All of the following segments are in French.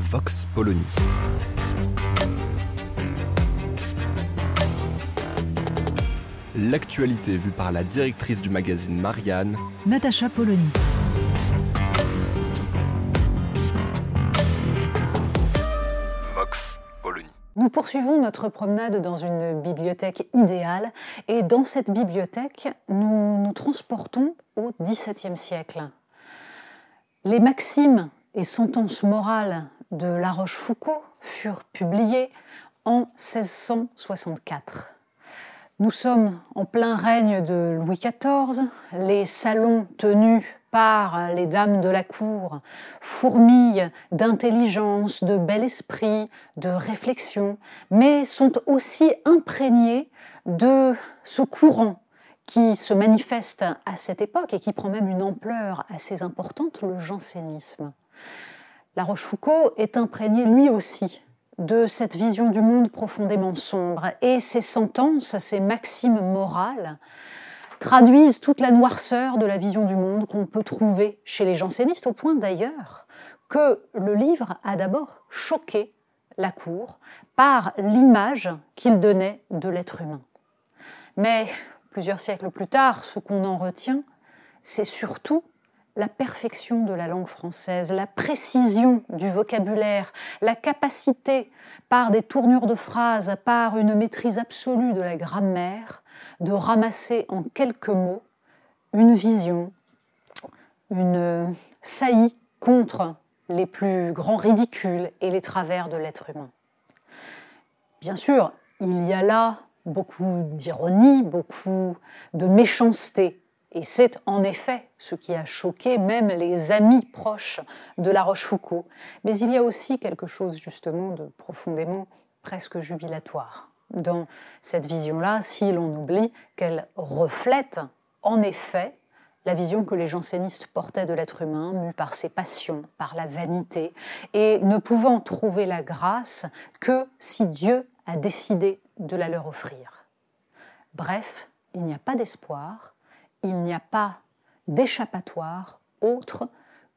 Vox Polony. L'actualité vue par la directrice du magazine Marianne, Natacha Polony. Vox Polony. Nous poursuivons notre promenade dans une bibliothèque idéale et dans cette bibliothèque, nous nous transportons au XVIIe siècle. Les maximes et sentences morales de La Rochefoucauld furent publiées en 1664. Nous sommes en plein règne de Louis XIV, les salons tenus par les dames de la cour fourmillent d'intelligence, de bel esprit, de réflexion, mais sont aussi imprégnés de ce courant qui se manifeste à cette époque et qui prend même une ampleur assez importante, le jansénisme. La Rochefoucauld est imprégné lui aussi de cette vision du monde profondément sombre et ses sentences, ses maximes morales traduisent toute la noirceur de la vision du monde qu'on peut trouver chez les jansénistes, au point d'ailleurs que le livre a d'abord choqué la cour par l'image qu'il donnait de l'être humain. Mais plusieurs siècles plus tard, ce qu'on en retient, c'est surtout la perfection de la langue française, la précision du vocabulaire, la capacité, par des tournures de phrases, par une maîtrise absolue de la grammaire, de ramasser en quelques mots une vision, une saillie contre les plus grands ridicules et les travers de l'être humain. Bien sûr, il y a là beaucoup d'ironie, beaucoup de méchanceté, et c'est en effet ce qui a choqué même les amis proches de La Rochefoucauld. Mais il y a aussi quelque chose justement de profondément presque jubilatoire dans cette vision-là, si l'on oublie qu'elle reflète en effet la vision que les jansénistes portaient de l'être humain, mu par ses passions, par la vanité, et ne pouvant trouver la grâce que si Dieu a décidé de la leur offrir. Bref, il n'y a pas d'espoir, il n'y a pas d'échappatoire autre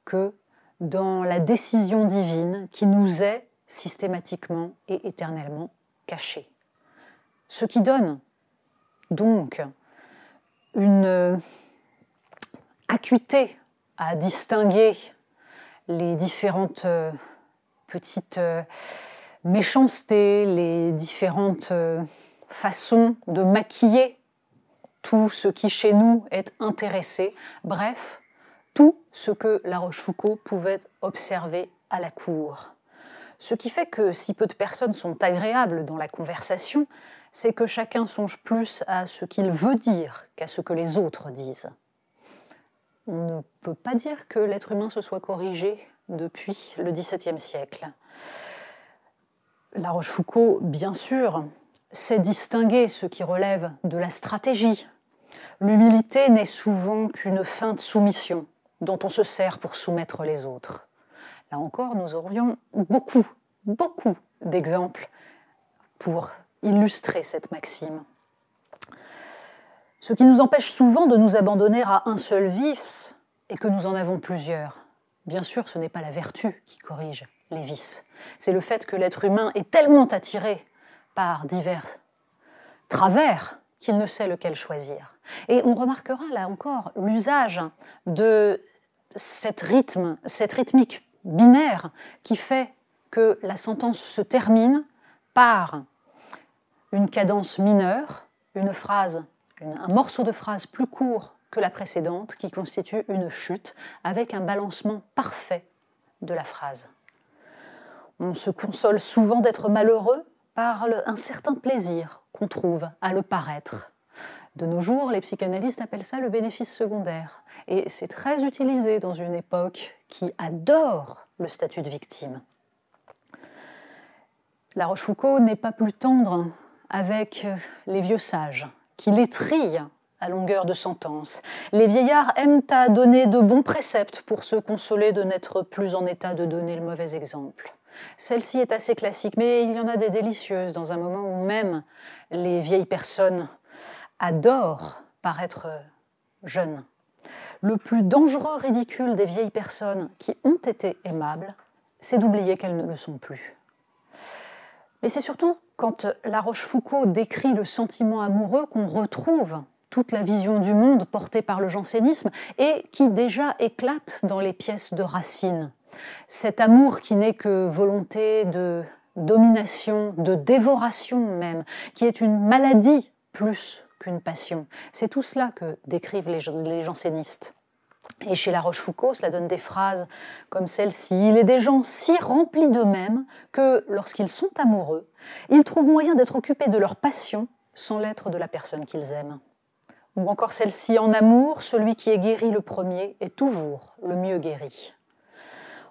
que dans la décision divine qui nous est systématiquement et éternellement cachée. Ce qui donne donc une acuité à distinguer les différentes petites méchancetés, les différentes façons de maquiller tout ce qui chez nous est intéressé, bref, tout ce que La Rochefoucauld pouvait observer à la cour. Ce qui fait que si peu de personnes sont agréables dans la conversation, c'est que chacun songe plus à ce qu'il veut dire qu'à ce que les autres disent. On ne peut pas dire que l'être humain se soit corrigé depuis le XVIIe siècle. La Rochefoucauld, bien sûr, sait distinguer ce qui relève de la stratégie, L'humilité n'est souvent qu'une feinte soumission dont on se sert pour soumettre les autres. Là encore, nous aurions beaucoup, beaucoup d'exemples pour illustrer cette maxime. Ce qui nous empêche souvent de nous abandonner à un seul vice est que nous en avons plusieurs. Bien sûr, ce n'est pas la vertu qui corrige les vices, c'est le fait que l'être humain est tellement attiré par divers travers qu'il ne sait lequel choisir. Et on remarquera là encore l'usage de cette rythme, cette rythmique binaire qui fait que la sentence se termine par une cadence mineure, une phrase, un morceau de phrase plus court que la précédente qui constitue une chute avec un balancement parfait de la phrase. On se console souvent d'être malheureux par un certain plaisir qu'on trouve à le paraître. De nos jours, les psychanalystes appellent ça le bénéfice secondaire. Et c'est très utilisé dans une époque qui adore le statut de victime. La Rochefoucauld n'est pas plus tendre avec les vieux sages, qui les trient à longueur de sentence. Les vieillards aiment à donner de bons préceptes pour se consoler de n'être plus en état de donner le mauvais exemple. Celle-ci est assez classique, mais il y en a des délicieuses dans un moment où même les vieilles personnes adorent paraître jeunes. Le plus dangereux ridicule des vieilles personnes qui ont été aimables, c'est d'oublier qu'elles ne le sont plus. Mais c'est surtout quand La Rochefoucauld décrit le sentiment amoureux qu'on retrouve toute la vision du monde portée par le jansénisme et qui déjà éclate dans les pièces de Racine. Cet amour qui n'est que volonté de domination, de dévoration même, qui est une maladie plus qu'une passion. C'est tout cela que décrivent les, jansénistes. Et chez La Rochefoucauld, cela donne des phrases comme celle-ci. Il est des gens si remplis d'eux-mêmes que, lorsqu'ils sont amoureux, ils trouvent moyen d'être occupés de leur passion sans l'être de la personne qu'ils aiment. Ou encore celle-ci, en amour, celui qui est guéri le premier est toujours le mieux guéri.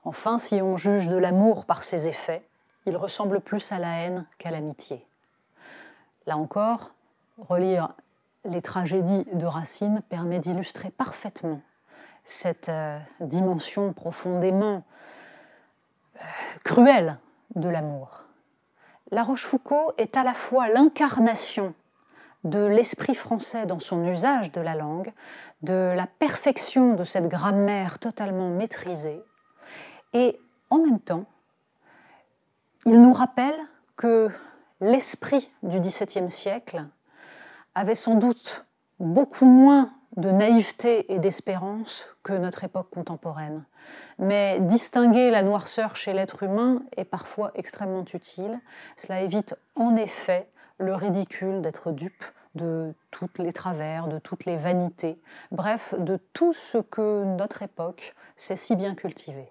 Enfin, si on juge de l'amour par ses effets, il ressemble plus à la haine qu'à l'amitié. Là encore, relire les tragédies de Racine permet d'illustrer parfaitement cette euh, dimension profondément euh, cruelle de l'amour. La Rochefoucauld est à la fois l'incarnation de l'esprit français dans son usage de la langue, de la perfection de cette grammaire totalement maîtrisée, et en même temps, il nous rappelle que l'esprit du XVIIe siècle avait sans doute beaucoup moins de naïveté et d'espérance que notre époque contemporaine. Mais distinguer la noirceur chez l'être humain est parfois extrêmement utile. Cela évite en effet le ridicule d'être dupe de tous les travers, de toutes les vanités, bref, de tout ce que notre époque sait si bien cultiver.